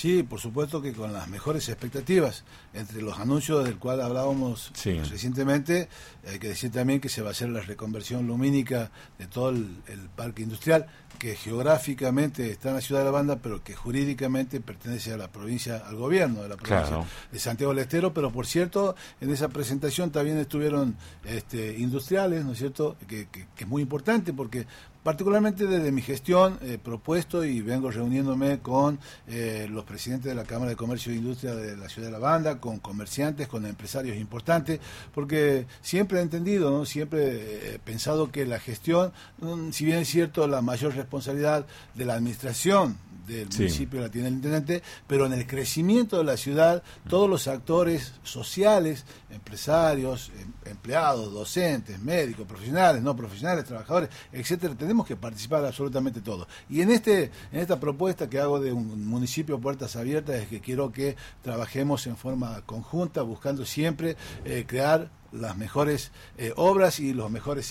Sí, por supuesto que con las mejores expectativas. Entre los anuncios del cual hablábamos recientemente, hay que decir también que se va a hacer la reconversión lumínica de todo el, parque industrial, que geográficamente está en la ciudad de La Banda, pero que jurídicamente pertenece a la provincia, al gobierno de la provincia de Santiago del Estero. Pero por cierto, en esa presentación también estuvieron este, industriales, ¿no es cierto? Que, que es muy importante porque particularmente desde mi gestión he propuesto y vengo reuniéndome con eh, los presidentes de la Cámara de Comercio e Industria de la ciudad de La Banda, con comerciantes, con empresarios importantes, porque siempre he entendido, ¿no? siempre he pensado que la gestión, mm, si bien es cierto la mayor responsabilidad de la administración del municipio la tiene el intendente, pero en el crecimiento de la ciudad, todos los actores sociales, empresarios, em, empleados, docentes, médicos, profesionales, no profesionales, trabajadores, etcétera, tenemos que participar absolutamente todos. Y en este, en esta propuesta que hago de un municipio puertas abiertas es que quiero que trabajemos en forma conjunta, buscando siempre eh, crear las mejores eh, obras y los mejores